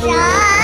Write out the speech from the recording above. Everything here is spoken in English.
什？